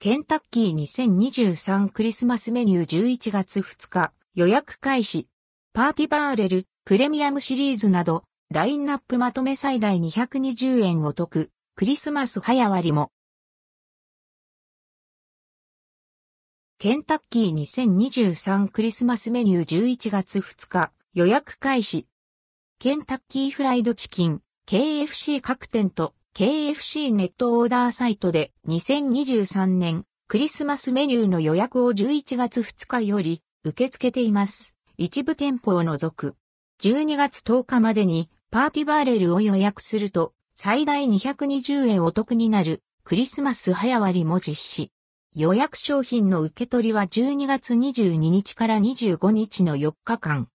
ケンタッキー2023クリスマスメニュー11月2日予約開始。パーティバーレル、プレミアムシリーズなど、ラインナップまとめ最大220円お得、クリスマス早割も。ケンタッキー2023クリスマスメニュー11月2日予約開始。ケンタッキーフライドチキン、KFC 各店と KFC ネットオーダーサイトで2023年クリスマスメニューの予約を11月2日より受け付けています。一部店舗を除く。12月10日までにパーティバーレルを予約すると最大220円お得になるクリスマス早割も実施。予約商品の受け取りは12月22日から25日の4日間。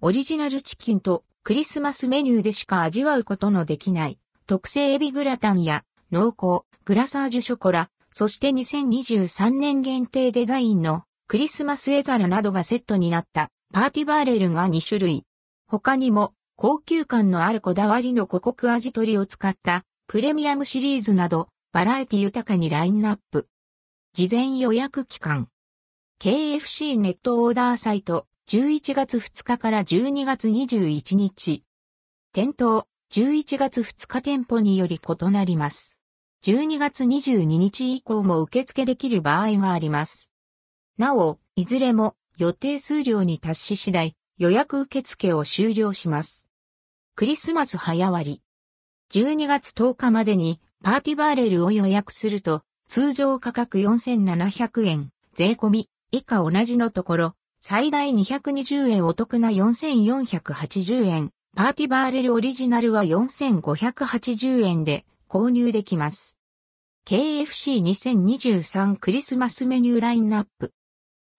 オリジナルチキンとクリスマスメニューでしか味わうことのできない特製エビグラタンや濃厚グラサージュショコラ、そして2023年限定デザインのクリスマス絵皿などがセットになったパーティバーレルが2種類。他にも高級感のあるこだわりの五穀味取りを使ったプレミアムシリーズなどバラエティ豊かにラインナップ。事前予約期間。KFC ネットオーダーサイト11月2日から12月21日。店頭11月2日店舗により異なります。12月22日以降も受付できる場合があります。なお、いずれも予定数量に達し次第予約受付を終了します。クリスマス早割。12月10日までにパーティバーレルを予約すると通常価格4700円、税込み以下同じのところ最大220円お得な4480円パーティバーレルオリジナルは4580円で購入できます。KFC2023 クリスマスメニューラインナップ。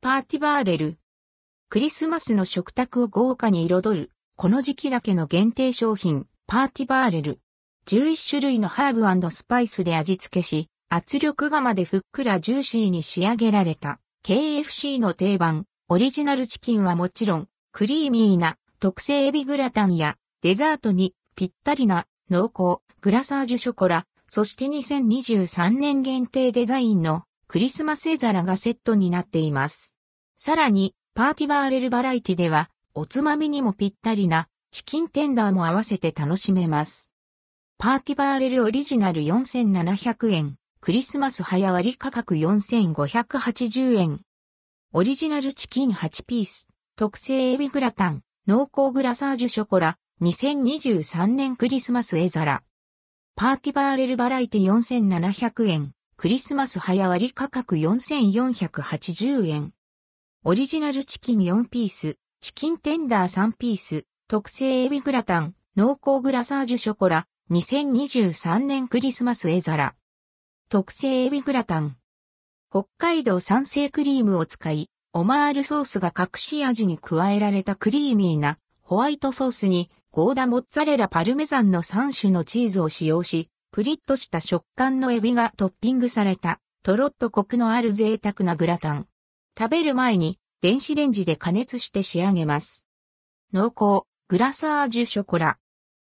パーティバーレル。クリスマスの食卓を豪華に彩る、この時期だけの限定商品、パーティバーレル。11種類のハーブスパイスで味付けし、圧力釜でふっくらジューシーに仕上げられた KFC の定番、オリジナルチキンはもちろん、クリーミーな特製エビグラタンやデザートにぴったりな濃厚グラサージュショコラ、そして2023年限定デザインのクリスマス絵皿がセットになっています。さらに、パーティバーレルバラエティでは、おつまみにもぴったりなチキンテンダーも合わせて楽しめます。パーティバーレルオリジナル4700円、クリスマス早割価格4580円。オリジナルチキン8ピース、特製エビグラタン、濃厚グラサージュショコラ、2023年クリスマス絵皿。パーティバーレルバラエティ4700円、クリスマス早割価格4480円。オリジナルチキン4ピース、チキンテンダー3ピース、特製エビグラタン、濃厚グラサージュショコラ、2023年クリスマス絵皿。特製エビグラタン。北海道産生クリームを使い、オマールソースが隠し味に加えられたクリーミーなホワイトソースにゴーダモッツァレラパルメザンの3種のチーズを使用し、プリッとした食感のエビがトッピングされた、とろっとコクのある贅沢なグラタン。食べる前に電子レンジで加熱して仕上げます。濃厚、グラサージュショコラ。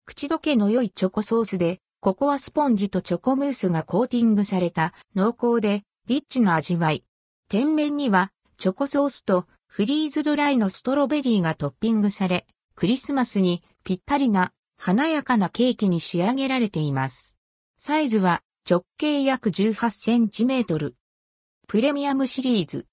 口どけの良いチョコソースで、ココアスポンジとチョコムースがコーティングされた濃厚でリッチな味わい。天面にはチョコソースとフリーズドライのストロベリーがトッピングされ、クリスマスにぴったりな華やかなケーキに仕上げられています。サイズは直径約18センチメートル。プレミアムシリーズ。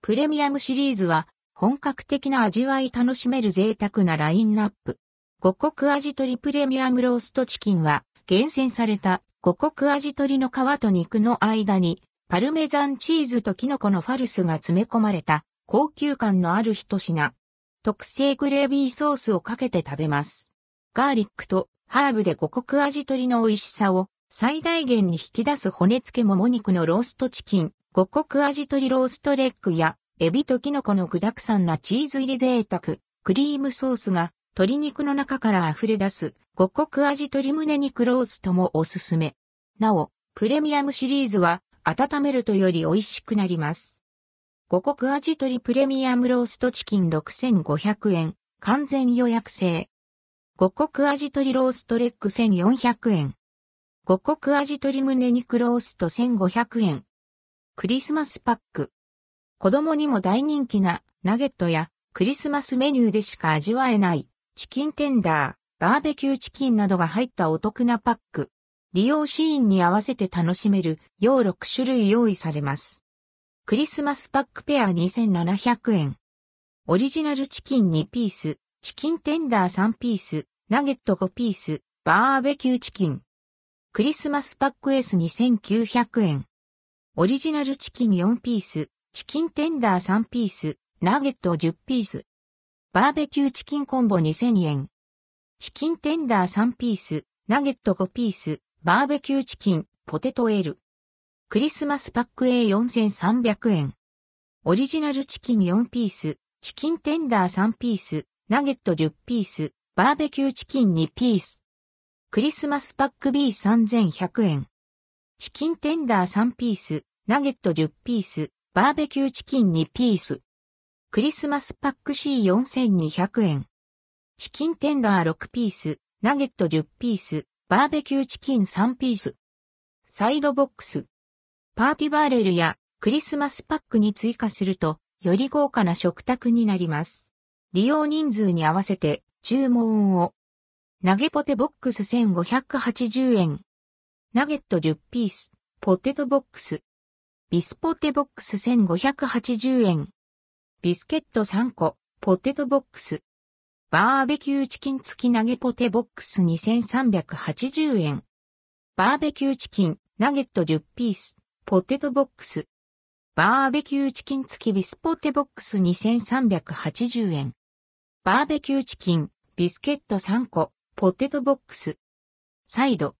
プレミアムシリーズは本格的な味わい楽しめる贅沢なラインナップ。五穀味取りプレミアムローストチキンは厳選された五穀味取りの皮と肉の間にパルメザンチーズとキノコのファルスが詰め込まれた高級感のある一品。特製グレービーソースをかけて食べます。ガーリックとハーブで五穀味取りの美味しさを最大限に引き出す骨付けもも肉のローストチキン、五穀味取りローストレッグやエビとキノコの具沢山なチーズ入り贅沢、クリームソースが鶏肉の中から溢れ出す五穀味鶏胸肉ローストもおすすめ。なお、プレミアムシリーズは温めるとより美味しくなります。五穀味鶏プレミアムローストチキン6500円、完全予約制。五穀味鶏ローストレッグ1400円。五穀味鶏胸肉ロースト1500円。クリスマスパック。子供にも大人気なナゲットやクリスマスメニューでしか味わえないチキンテンダー、バーベキューチキンなどが入ったお得なパック。利用シーンに合わせて楽しめる用6種類用意されます。クリスマスパックペア2700円。オリジナルチキン2ピース、チキンテンダー3ピース、ナゲット5ピース、バーベキューチキン。クリスマスパック S2900 円。オリジナルチキン4ピース、チキンテンダー3ピース、ナゲット10ピース。バーベキューチキンコンボ2000円。チキンテンダー3ピース、ナゲット5ピース、バーベキューチキン、ポテト L。クリスマスパック A4300 円。オリジナルチキン4ピース、チキンテンダー3ピース、ナゲット10ピース、バーベキューチキン2ピース。クリスマスパック B3100 円。チキンテンダー3ピース、ナゲット10ピース、バーベキューチキン2ピース。クリスマスパック C4200 円。チキンテンダー6ピース、ナゲット10ピース、バーベキューチキン3ピース。サイドボックス。パーティバーレルやクリスマスパックに追加すると、より豪華な食卓になります。利用人数に合わせて注文を。ナゲポテボックス1580円。ナゲット10ピース、ポテトボックス。ビスポテボックス1580円。ビスケット3個、ポテトボックス。バーベキューチキン付きナゲポテボックス2380円。バーベキューチキン、ナゲット10ピース、ポテトボックス。バーベキューチキン付きビスポテボックス2380円。バーベキューチキン、ビスケット3個、ポテトボックス。サイド。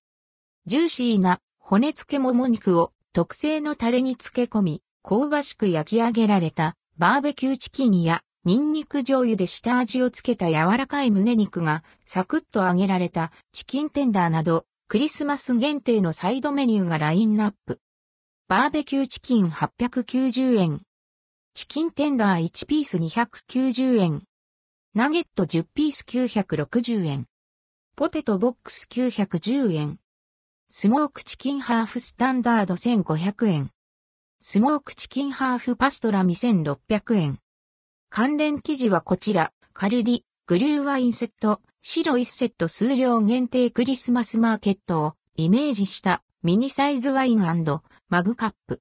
ジューシーな骨付きもも肉を特製のタレに漬け込み、香ばしく焼き上げられたバーベキューチキンやニンニク醤油で下味をつけた柔らかい胸肉がサクッと揚げられたチキンテンダーなどクリスマス限定のサイドメニューがラインナップ。バーベキューチキン890円。チキンテンダー1ピース290円。ナゲット10ピース960円。ポテトボックス910円。スモークチキンハーフスタンダード1500円。スモークチキンハーフパストラ2600円。関連記事はこちら、カルディ、グリューワインセット、白1セット。数量限定クリスマスマーケットをイメージしたミニサイズワインマグカップ。